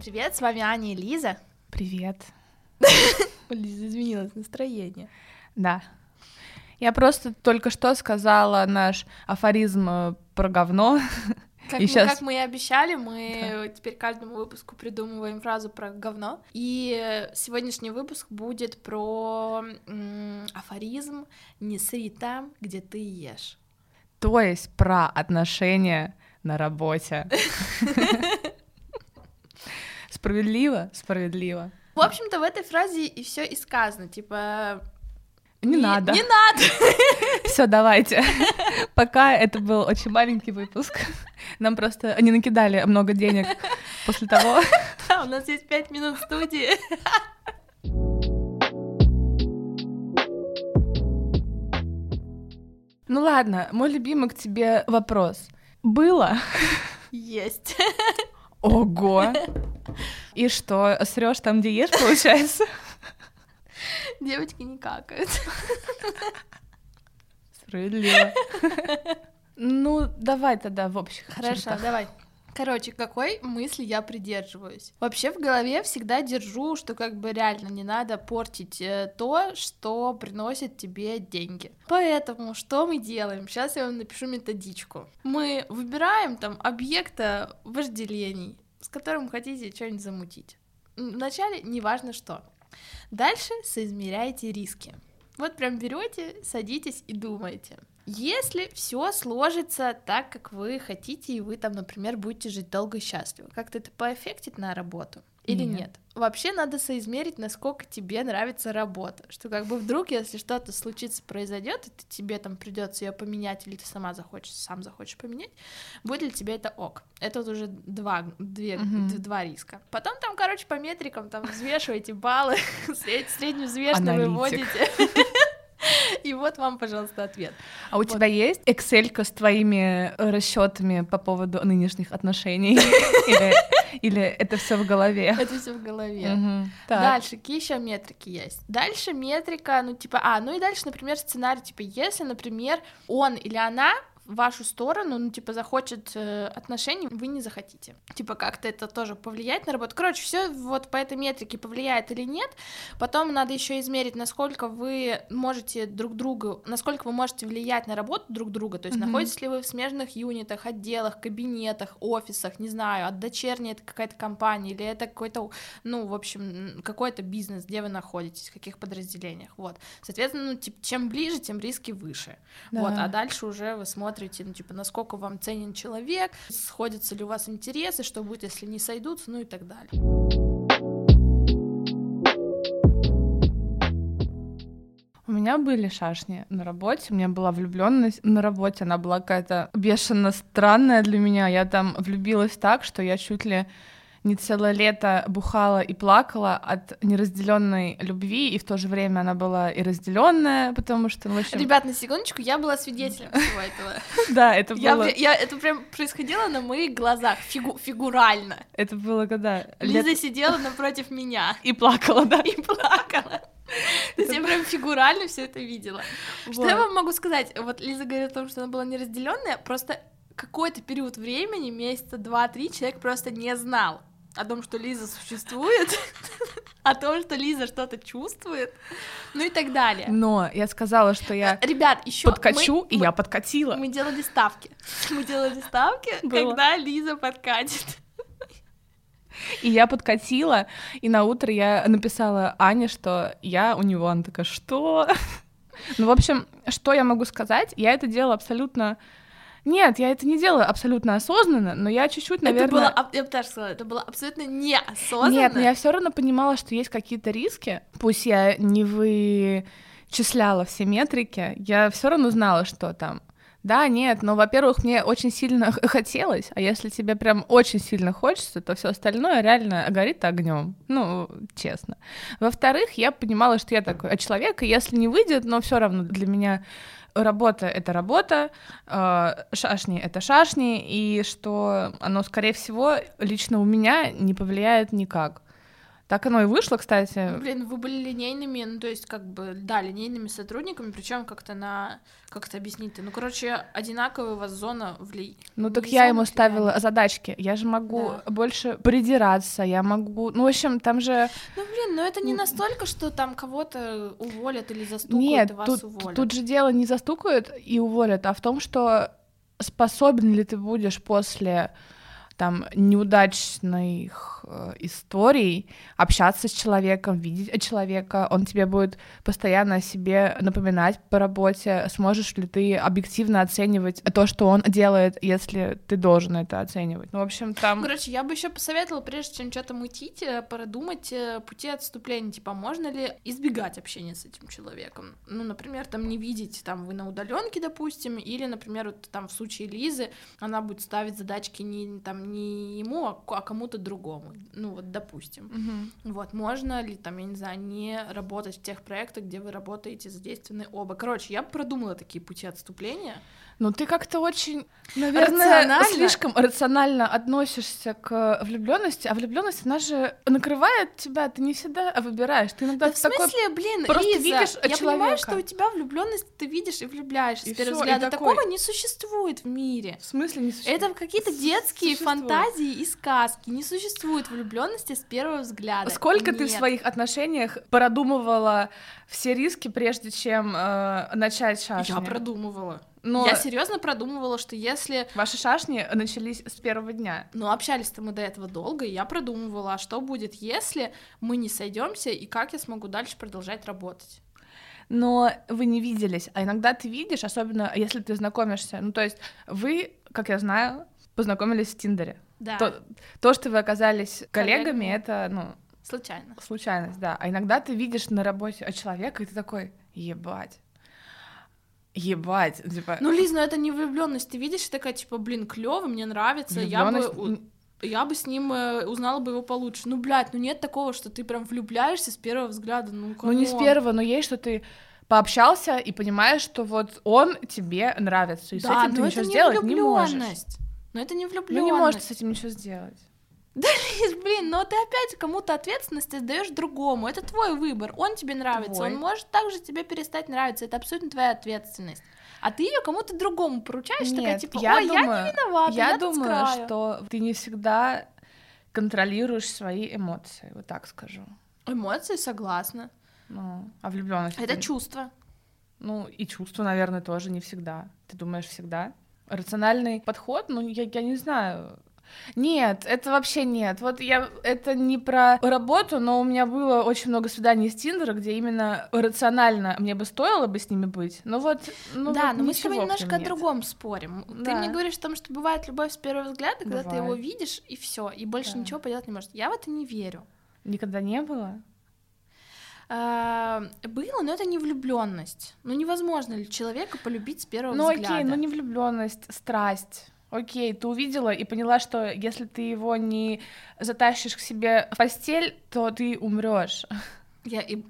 Всем привет, с вами Аня и Лиза. Привет. У Лизы изменилось настроение. Да. Я просто только что сказала наш афоризм э, про говно. Как, И мы, щас- как мы и обещали, мы теперь каждому выпуску придумываем фразу про говно. И сегодняшний выпуск будет про м, афоризм «Не сри там, где ты ешь». То есть про отношения на работе. Справедливо? Справедливо. В общем-то, в этой фразе и все и сказано, типа... Не надо. Не надо! Все, давайте. Пока это был очень маленький выпуск. Нам просто не накидали много денег после того. Да, у нас есть пять минут студии. Ну ладно, мой любимый к тебе вопрос. Было? Есть. Ого! И что, срешь там, где ешь, получается? Девочки не какают. Справедливо. Ну, давай тогда в общих Хорошо, давай. Короче, какой мысли я придерживаюсь? Вообще в голове всегда держу, что как бы реально не надо портить э, то, что приносит тебе деньги. Поэтому что мы делаем? Сейчас я вам напишу методичку. Мы выбираем там объекта вожделений, с которым хотите что-нибудь замутить. Вначале неважно что. Дальше соизмеряйте риски. Вот прям берете, садитесь и думаете. Если все сложится так, как вы хотите, и вы там, например, будете жить долго и счастливо, как-то это поэффектит на работу или Нет. нет? Вообще надо соизмерить, насколько тебе нравится работа, что как бы вдруг, если что-то случится, произойдет, и ты- тебе там придется ее поменять, или ты сама захочешь, сам захочешь поменять, будет ли тебе это ок? Это вот уже два, две, д- два риска. Потом там, короче, по метрикам там взвешиваете баллы, сред- средневзвешенно Аналитик. выводите. И вот вам, пожалуйста, ответ. А у Вот. тебя есть Excel с твоими расчетами по поводу нынешних отношений? Или, это все в голове? Это все в голове. Дальше, какие еще метрики есть? Дальше метрика, ну, типа, а, ну и дальше, например, сценарий, типа, если, например, он или она вашу сторону, ну, типа, захочет э, отношений, вы не захотите. Типа, как-то это тоже повлияет на работу. Короче, все вот по этой метрике повлияет или нет. Потом надо еще измерить, насколько вы можете друг другу, насколько вы можете влиять на работу друг друга. То есть, Мгм. находитесь ли вы в смежных юнитах, отделах, кабинетах, офисах, не знаю, от дочерней это какая-то компания, или это какой-то ну, в общем, какой-то бизнес, где вы находитесь, в каких подразделениях, вот. Соответственно, ну, типа, чем ближе, тем риски выше, Да. вот, а дальше уже вы смотрите, ну, типа, насколько вам ценен человек, сходятся ли у вас интересы, что будет, если не сойдутся, ну и так далее. У меня были шашни на работе, у меня была влюбленность на работе, она была какая-то бешено странная для меня. Я там влюбилась так, что я чуть ли не целое лето бухала и плакала от неразделенной любви, и в то же время она была и разделенная, потому что, ну, в общем, Ребят, на секундочку, я была свидетелем всего этого. да, это было, я- это прям происходило на моих глазах, фигу- фигурально. это было когда Лиза сидела напротив меня и плакала, да. и плакала. То есть я прям фигурально все это видела. Что я вам могу сказать? Вот Лиза говорит о том, что она была неразделенная, просто какой-то период времени, месяца два-три, человек просто не знал о том, что Лиза существует, о том, что Лиза что-то чувствует, ну и так далее. Но я сказала, что я Ребят, еще подкачу, и я подкатила. мы делали ставки. Мы делали ставки, Было. когда Лиза подкатит. И я подкатила, и на утро я написала Ане, что я у него. Она такая, что? Ну, в общем, что я могу сказать? Я это делала абсолютно... Нет, я это не делаю абсолютно осознанно, но я чуть-чуть, наверное... Это было, я бы даже сказала, это было абсолютно неосознанно. Нет, но я все равно понимала, что есть какие-то риски. Пусть я не вычисляла все метрики, я все равно знала, что там. Да, нет, но, во-первых, мне очень сильно хотелось, а если тебе прям очень сильно хочется, то все остальное реально горит огнем. Ну, честно. Во-вторых, я понимала, что я такой а человек, и если не выйдет, но все равно для меня работа это работа, э, шашни это шашни, и что оно, скорее всего, лично у меня не повлияет никак. Так оно и вышло, кстати. Блин, вы были линейными, ну, то есть, как бы, да, линейными сотрудниками, причем как-то на... Как это объяснить-то? Ну, короче, одинаковая у вас зона влияния. Ну, так я ему ставила задачки. Я же могу да. больше придираться, я могу... Ну, в общем, там же... Ну, блин, ну это не настолько, что там кого-то уволят или застукают, Нет, и вас тут, уволят. тут же дело не застукают и уволят, а в том, что способен ли ты будешь после там неудачных э, историй общаться с человеком, видеть человека, он тебе будет постоянно о себе напоминать по работе, сможешь ли ты объективно оценивать то, что он делает, если ты должен это оценивать. Ну, в общем, там... Короче, я бы еще посоветовала, прежде чем что-то мутить, э, продумать э, пути отступления, типа, можно ли избегать общения с этим человеком. Ну, например, там не видеть, там, вы на удаленке, допустим, или, например, вот там в случае Лизы, она будет ставить задачки не там не ему, а, а кому-то другому. Ну вот, допустим. Угу. Вот, можно ли там, я не знаю, не работать в тех проектах, где вы работаете задействованы оба. Короче, я продумала такие пути отступления. Ну, ты как-то очень, наверное, рационально. слишком рационально относишься к влюбленности, а влюбленность, она же накрывает тебя, ты не всегда выбираешь. Ты иногда да в смысле, такой... блин, просто Лиза, видишь я человека. понимаю, что у тебя влюбленность ты видишь и влюбляешься и с первого взгляда. Такой... Такого не существует в мире. В смысле не существует? Это какие-то детские существует. фантазии и сказки. Не существует влюбленности с первого взгляда. Сколько Нет. ты в своих отношениях продумывала все риски, прежде чем э, начать шашни? Я продумывала. Но я серьезно продумывала, что если... Ваши шашни начались с первого дня. Ну, общались-то мы до этого долго, и я продумывала, а что будет, если мы не сойдемся, и как я смогу дальше продолжать работать. Но вы не виделись, а иногда ты видишь, особенно если ты знакомишься. Ну, то есть вы, как я знаю, познакомились в Тиндере. Да. То, то что вы оказались коллегами, коллегами, это, ну... Случайно. Случайность, да. А иногда ты видишь на работе человека, и ты такой, ебать, Ебать, типа. Ну, Лиз, ну это не влюбленность. Ты видишь, такая, типа, блин, клево, мне нравится. Я бы я бы с ним э, узнала бы его получше. Ну, блядь, ну нет такого, что ты прям влюбляешься с первого взгляда. Ну, ну не с первого, но есть, что ты пообщался и понимаешь, что вот он тебе нравится. И да, с этим ты ничего не сделать не можешь. Но это не влюбленность. Ну не можешь с этим ничего сделать. Да, Лиз, блин, но ты опять кому-то ответственность отдаешь другому. Это твой выбор. Он тебе нравится. Твой. Он может также тебе перестать нравиться. Это абсолютно твоя ответственность. А ты ее кому-то другому поручаешь, Нет, такая типа, я ой, думаю, я не виновата. Я, я думаю, что ты не всегда контролируешь свои эмоции, вот так скажу. Эмоции, согласна. Ну, а влюбленность. Это ты... чувство. Ну, и чувство, наверное, тоже не всегда. Ты думаешь всегда? Рациональный подход, ну, я, я не знаю, нет, это вообще нет. Вот я это не про работу, но у меня было очень много свиданий с Тиндера, где именно рационально мне бы стоило бы с ними быть. Но вот, ну да, вот но мы с тобой немножко о другом спорим. Да. Ты мне говоришь о том, что бывает любовь с первого взгляда, когда бывает. ты его видишь и все, и больше да. ничего поделать не можешь. Я в это не верю. Никогда не было. А, было, но это не влюбленность. Ну невозможно ли человека полюбить с первого ну, взгляда? Ну окей, но не влюбленность, страсть. Окей, ты увидела и поняла, что если ты его не затащишь к себе в постель, то ты умрешь. Я и э,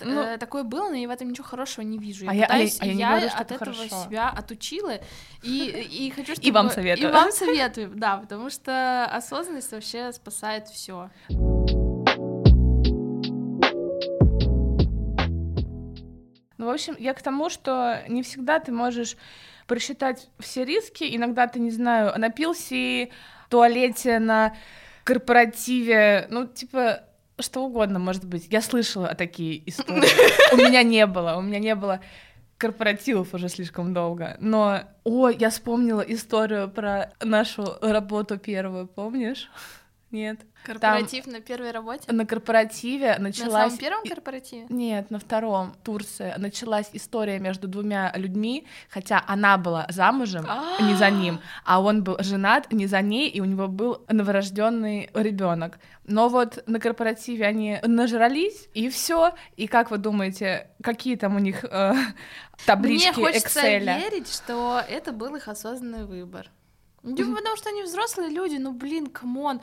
ну, э, такое было, но я в этом ничего хорошего не вижу. Я а пытаюсь, я, а я, а я, я говорю, от этого хорошо. себя отучила и и хочу, чтобы и вам советую. И вам советую, да, потому что осознанность вообще спасает все. Ну, в общем, я к тому, что не всегда ты можешь просчитать все риски. Иногда ты, не знаю, напился в туалете на корпоративе, ну, типа, что угодно, может быть. Я слышала о такие истории. У меня не было, у меня не было корпоративов уже слишком долго. Но, о, я вспомнила историю про нашу работу первую, помнишь? Нет. Корпоратив Там на первой работе? На корпоративе началась... На самом первом корпоративе? Нет, на втором, Турция. Началась история между двумя людьми, хотя она была замужем, не за ним, а он был женат не за ней, и у него был новорожденный ребенок. Но вот на корпоративе они нажрались, и все. И как вы думаете, какие там у них э, таблички Мне хочется Excel? верить, что это был их осознанный выбор. Ну, потому что они взрослые люди, ну блин, come on.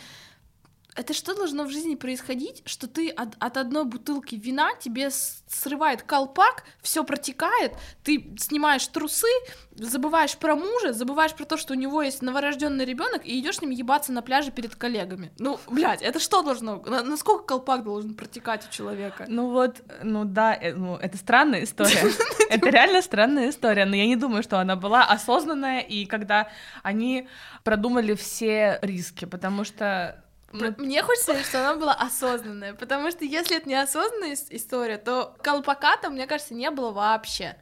Это что должно в жизни происходить, что ты от, от одной бутылки вина тебе срывает колпак, все протекает, ты снимаешь трусы, забываешь про мужа, забываешь про то, что у него есть новорожденный ребенок, и идешь с ним ебаться на пляже перед коллегами. Ну, блядь, это что должно? Насколько колпак должен протекать у человека? Ну вот, ну да, э, ну это странная история. Это реально странная история, но я не думаю, что она была осознанная, и когда они продумали все риски, потому что ну, Мне хочется, чтобы она была осознанная, потому что если это не осознанная история, то колпака там, мне кажется, не было вообще.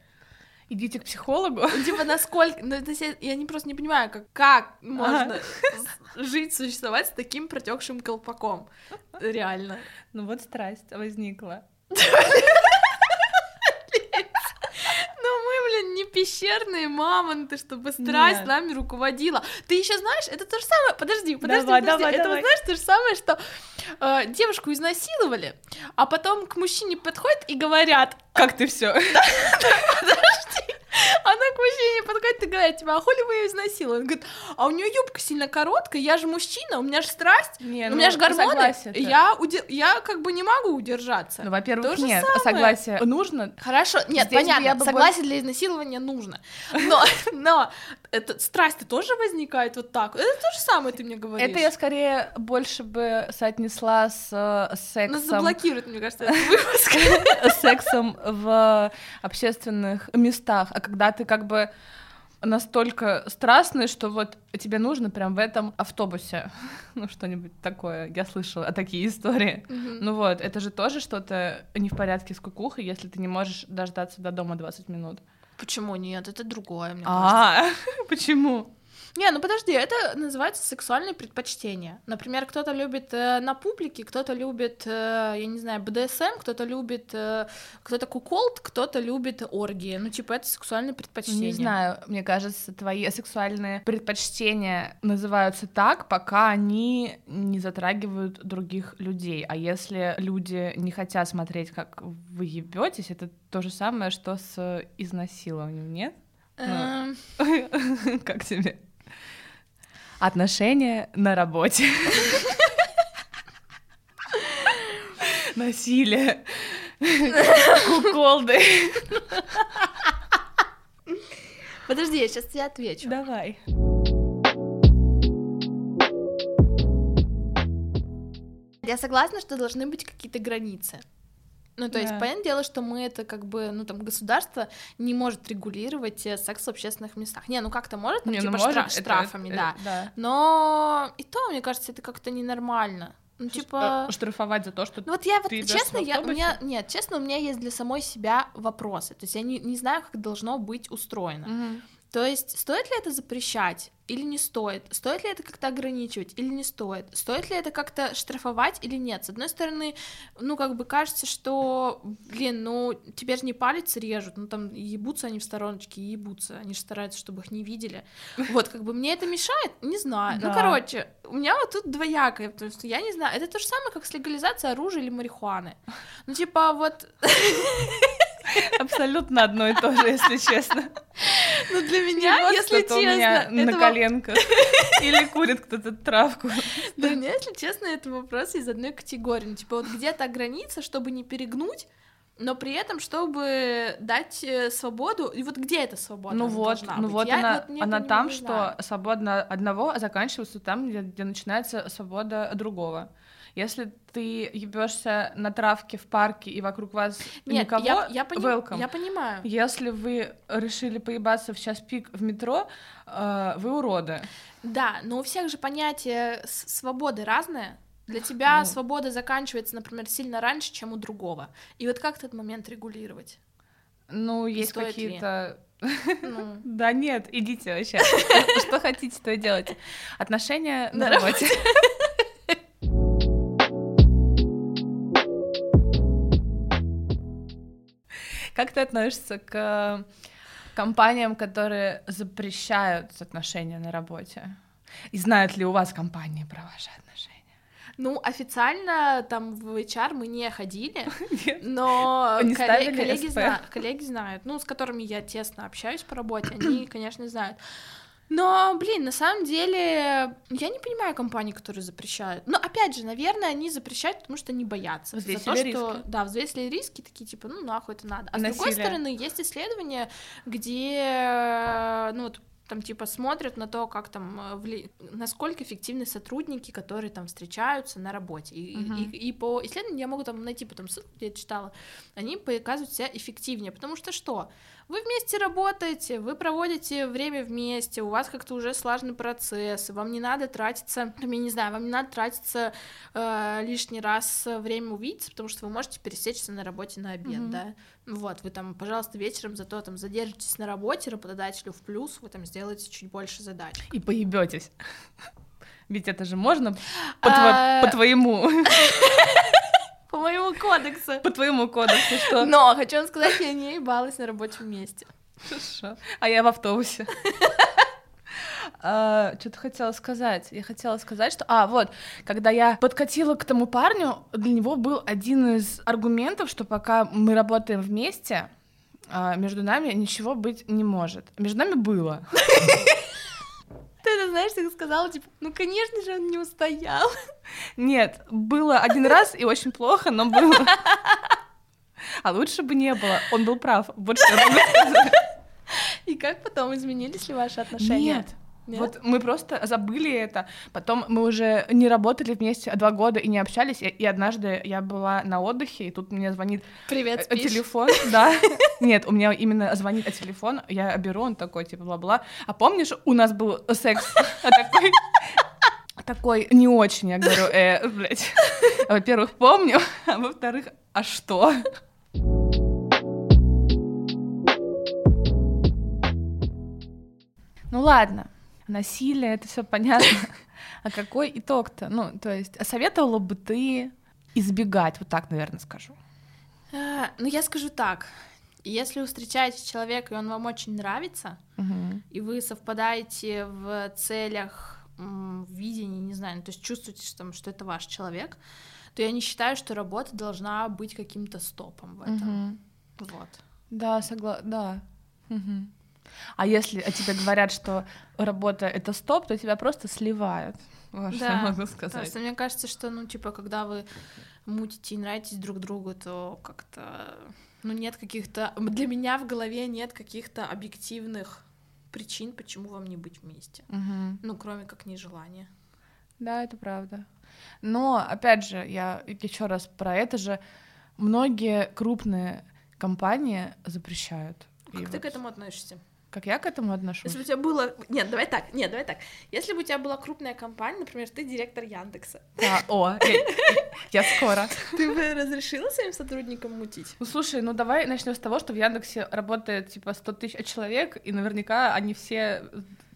Идите к психологу. Типа, насколько... Ну, это, я не просто не понимаю, как, как можно жить, существовать с таким протекшим колпаком. Реально. Ну вот страсть возникла. не пещерные мамонты, чтобы страсть Нет. нами руководила. Ты еще знаешь, это то же самое. Подожди, подожди, давай, подожди. Давай, это давай. знаешь то же самое, что э, девушку изнасиловали, а потом к мужчине подходят и говорят: Как ты все? Подожди. Она к мужчине подходит и говорит, типа, а хули вы ее изнасиловали? Он говорит, а у нее юбка сильно короткая, я же мужчина, у меня же страсть, не, у ну, меня же гормоны, я, уди... я как бы не могу удержаться. Ну, во-первых, нет, самое. согласие нужно. Хорошо, нет, Здесь понятно, согласие для изнасилования нужно, но, но это, страсть тоже возникает вот так, это то же самое ты мне говоришь. Это я скорее больше бы соотнесла с, с сексом. Нас заблокируют, мне кажется, этот выпуск. Сексом в общественных местах, а когда ты как бы настолько страстный, что вот тебе нужно прям в этом автобусе, ну что-нибудь такое. Я слышала такие истории. Mm-hmm. Ну вот, это же тоже что-то не в порядке с кукухой, если ты не можешь дождаться до дома 20 минут. Почему нет? Это другое, мне а, кажется. А, почему? Не, ну подожди, это называется сексуальные предпочтения. Например, кто-то любит э, на публике, кто-то любит, э, я не знаю, БДСМ, кто-то любит, э, кто-то куколд, кто-то любит оргии. Ну, типа, это сексуальные предпочтения. Не знаю, мне кажется, твои сексуальные предпочтения называются так, пока они не затрагивают других людей. А если люди не хотят смотреть, как вы ебетесь, это то же самое, что с изнасилованием, нет? Ну, эм. как тебе? Отношения на работе. Насилие. Куколды. Подожди, я сейчас тебе отвечу. Давай. Я согласна, что должны быть какие-то границы. Ну, то да. есть, понятное дело, что мы это как бы, ну, там, государство не может регулировать э, секс в общественных местах. Не, ну как-то может, там, не, типа, ну, может, штраф, это, штрафами, это, да. да. Но и то, мне кажется, это как-то ненормально. Ну, типа... Э, штрафовать за то, что Ну, вот я вот, честно, я, у меня... Нет, честно, у меня есть для самой себя вопросы. То есть я не, не знаю, как должно быть устроено. Угу. То есть стоит ли это запрещать? или не стоит? Стоит ли это как-то ограничивать или не стоит? Стоит ли это как-то штрафовать или нет? С одной стороны, ну, как бы кажется, что, блин, ну, тебе же не палец режут, ну, там, ебутся они в стороночке, ебутся, они же стараются, чтобы их не видели. Вот, как бы мне это мешает? Не знаю. Ну, да. Ну, короче, у меня вот тут двоякое, потому что я не знаю, это то же самое, как с легализацией оружия или марихуаны. Ну, типа, вот... Абсолютно одно и то же, если честно. Ну, для меня, если честно... меня на коленках. Или курит кто-то травку. Для меня, если честно, это вопрос из одной категории. Ну, типа, вот где-то граница, чтобы не перегнуть, но при этом, чтобы дать э, свободу, и вот где эта свобода? Ну вот, ну быть? вот Я она, вот она там, что свобода одного а заканчивается там, где, где начинается свобода другого. Если ты ебешься на травке в парке и вокруг вас Нет, никого, я, я, пони... welcome. я понимаю. Если вы решили поебаться в час пик в метро, э, вы уроды. Да, но у всех же понятие свободы разное. Для тебя ну... свобода заканчивается, например, сильно раньше, чем у другого. И вот как этот момент регулировать? Ну, есть какие-то ну. Да нет, идите вообще. Что хотите, то и делайте. Отношения на работе. Как ты относишься к компаниям, которые запрещают отношения на работе? И знают ли у вас компании про ваши отношения? Ну, официально там в HR мы не ходили, но коллеги, коллеги знают, ну, с которыми я тесно общаюсь по работе, они, конечно, знают. Но, блин, на самом деле, я не понимаю компании, которые запрещают. Но, опять же, наверное, они запрещают, потому что они боятся. Взвесили За то, риски. что, да, взвесили риски, такие, типа, ну, нахуй это надо. А с другой Насилие. стороны, есть исследования, где, ну, вот, там, типа, смотрят на то, как там, э, вли- насколько эффективны сотрудники, которые там встречаются на работе. И, Мгм. и, и по исследованиям я могу там найти потом ссылку, где я читала, они показывают себя эффективнее, потому что что? Вы вместе работаете, вы проводите время вместе, у вас как-то уже слаженный процесс, вам не надо тратиться, я не знаю, вам не надо тратиться э, лишний раз э, время увидеться, потому что вы можете пересечься на работе на обед, Мгм. да. Вот, вы там, пожалуйста, вечером зато там задержитесь на работе, работодателю в плюс, вы там сделаете чуть больше задач. И поебетесь. Ведь это же можно по, А. тво- по твоему По моему кодексу. по твоему кодексу, что Но хочу вам сказать, я не ебалась на рабочем месте. Хорошо. А я в автобусе. Что-то хотела сказать. Я хотела сказать, что... А, вот, когда я подкатила к тому парню, для него был один из аргументов, что пока мы работаем вместе, а, между нами ничего быть не может. Между нами было. Ты это знаешь, ты сказала, типа, ну, конечно же, он не устоял. Нет, было один раз и очень плохо, но было. А лучше бы не было. Он был прав. Что я могу сказать. И как потом изменились ли ваши отношения? Нет. Нет? Вот мы просто забыли это. Потом мы уже не работали вместе два года и не общались. И, и однажды я была на отдыхе, и тут мне звонит Привет, э, спишь? телефон. Да. Нет, у меня именно звонит а телефон. Я беру, он такой, типа, бла-бла. А помнишь, у нас был секс А такой... Такой не очень, я говорю, э, блядь. Во-первых, помню, а во-вторых, а что? Ну ладно, насилие, это все понятно. А какой итог-то? Ну, то есть, а советовала бы ты избегать, вот так, наверное, скажу. А, ну, я скажу так. Если вы встречаете человека, и он вам очень нравится, и вы совпадаете в целях, в видении, не знаю, ну, то есть чувствуете, что, там, что это ваш человек, то я не считаю, что работа должна быть каким-то стопом в этом. Вот. Да, согласна, да. Мгм. А если о тебе говорят, что работа это стоп, то тебя просто сливают. Вот что я Да, могу сказать. что мне кажется, что, ну, типа, когда вы мутите и нравитесь друг другу, то как-то, ну, нет каких-то... Для меня в голове нет каких-то объективных причин, почему вам не быть вместе. Мгм. Ну, кроме как нежелания. Да, это правда. Но, опять же, я еще раз про это же, многие крупные компании запрещают. И Как ты вот к этому относишься? Как я к этому отношусь? Если бы у тебя было... Нет, давай так, нет, давай так. Если бы у тебя была крупная компания, например, ты директор Яндекса, Да, о, я, я скоро. ты бы разрешила своим сотрудникам мутить? Ну слушай, ну давай начнем с того, что в Яндексе работает типа 100 тысяч человек, и наверняка они все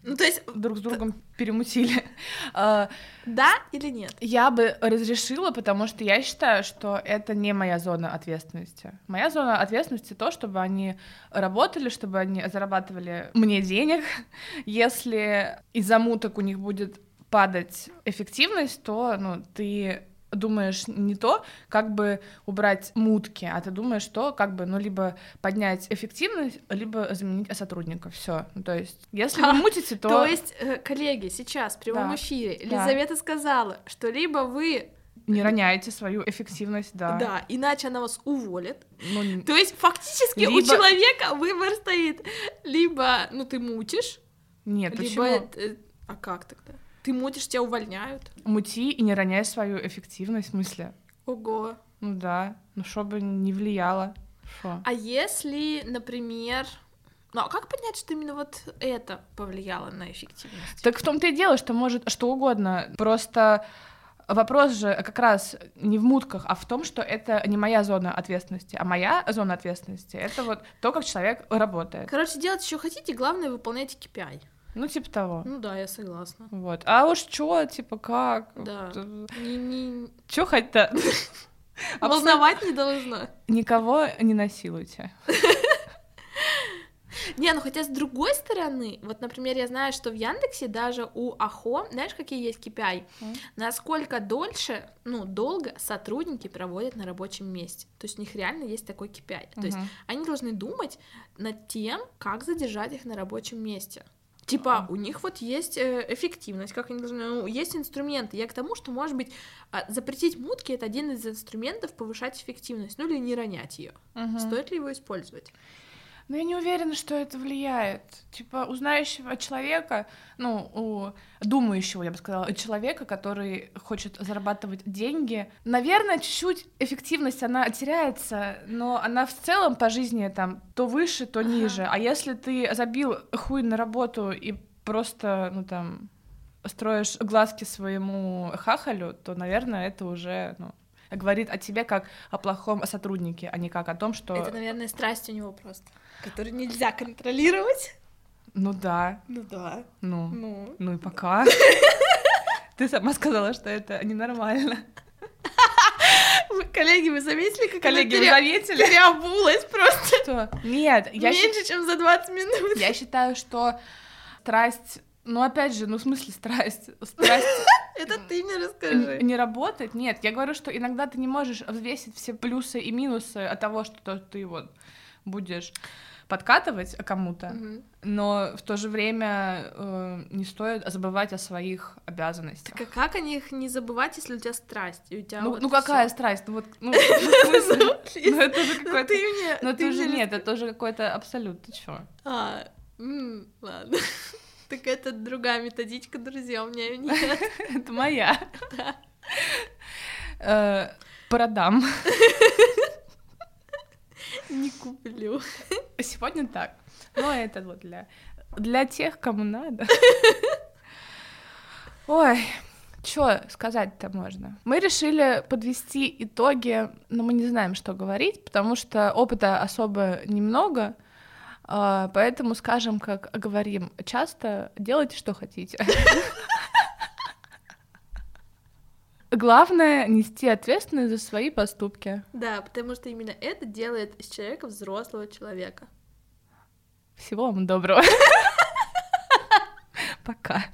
Ну, то есть, друг с другом перемутили. А, да или нет? Я бы разрешила, потому что я считаю, что это не моя зона ответственности. Моя зона ответственности то, чтобы они работали, чтобы они зарабатывали мне денег. Если из-за муток у них будет падать эффективность, то ну, ты думаешь не то, как бы убрать мутки, а ты думаешь то, как бы, ну, либо поднять эффективность, либо заменить сотрудников. Все. Ну, то есть, если вы мутите, то... То есть, э, коллеги, сейчас в прямом Да. эфире Да. Елизавета сказала, что либо вы, не роняете свою эффективность, да. да. иначе она вас уволит. Ну, То есть, фактически у Либо- человека выбор стоит. Либо, ну, ты мутишь, Нет, либо... почему? э, А как тогда? Ты мутишь, тебя увольняют. Мути и не роняй свою эффективность в смысле. Ого. Ну да, ну чтобы не влияло. Шо? А если, например... Ну, а как понять, что именно вот это повлияло на эффективность? Так в том-то и дело, что может что угодно. Просто вопрос же как раз не в мутках, а в том, что это не моя зона ответственности, а моя зона ответственности — это вот то, как человек работает. Короче, делать что хотите, главное выполняйте KPI. Ну, типа того. Ну да, я согласна. Вот. А уж чё, типа как? Да. Не, не... Чё хоть-то? Волновать не должно. Никого не насилуйте. Не, ну хотя с другой стороны, вот, например, я знаю, что в Яндексе даже у Ахо, знаешь, какие есть KPI? М. Насколько дольше, ну, долго сотрудники проводят на рабочем месте. То есть у них реально есть такой KPI. То есть они должны думать над тем, как задержать их на рабочем месте. Типа, у них вот есть э, эффективность, как они должны, ну, есть инструменты. Я к тому, что, может быть, а, запретить мутки это один из инструментов повышать эффективность, ну или не ронять ее. Мгм. Стоит ли его использовать? Но я не уверена, что это влияет. Типа, у знающего человека, ну, у думающего, я бы сказала, человека, который хочет зарабатывать деньги, наверное, чуть-чуть эффективность, она теряется, но она в целом по жизни там то выше, то Ага. ниже. А если ты забил хуй на работу и просто, ну, там, строишь глазки своему хахалю, то, наверное, это уже, ну, говорит о тебе как о плохом сотруднике, а не как о том, что... Это, наверное, страсть у него просто, которую нельзя контролировать. Ну да, Ну да. ну, Ну. ну и пока. Ты сама сказала, что это ненормально. Коллеги, вы заметили, как Коллеги, вы заметили? пере- переобулась просто Что? Нет, я, меньше, чем за 20 минут? я считаю, что страсть, ну опять же, ну в смысле страсть, страсть Это ты мне расскажи. не работает. Нет, я говорю, что иногда ты не можешь взвесить все плюсы и минусы от того, что ты вот будешь подкатывать кому-то, но в то же время э, не стоит забывать о своих обязанностях. Так а как о них не забывать, если у тебя страсть? И у тебя Ну, вот ну какая всё? страсть? Ну вот, ну, ну? Ну, Ну это же Ну какой-то... ты мне... Ну ты уже мне нет, это уже какой-то абсолют, ты чё? А, ладно. Так это другая методичка, друзья, у меня её нет. Это моя. Э, Продам. Не куплю. Сегодня так. Ну, это вот для, для тех, кому надо. Ой, что сказать-то можно? Мы решили подвести итоги, но мы не знаем, что говорить, потому что опыта особо немного, поэтому скажем, как говорим часто, делайте, что хотите. Главное — нести ответственность за свои поступки. Да, потому что именно это делает из человека взрослого человека. Всего вам доброго. Пока.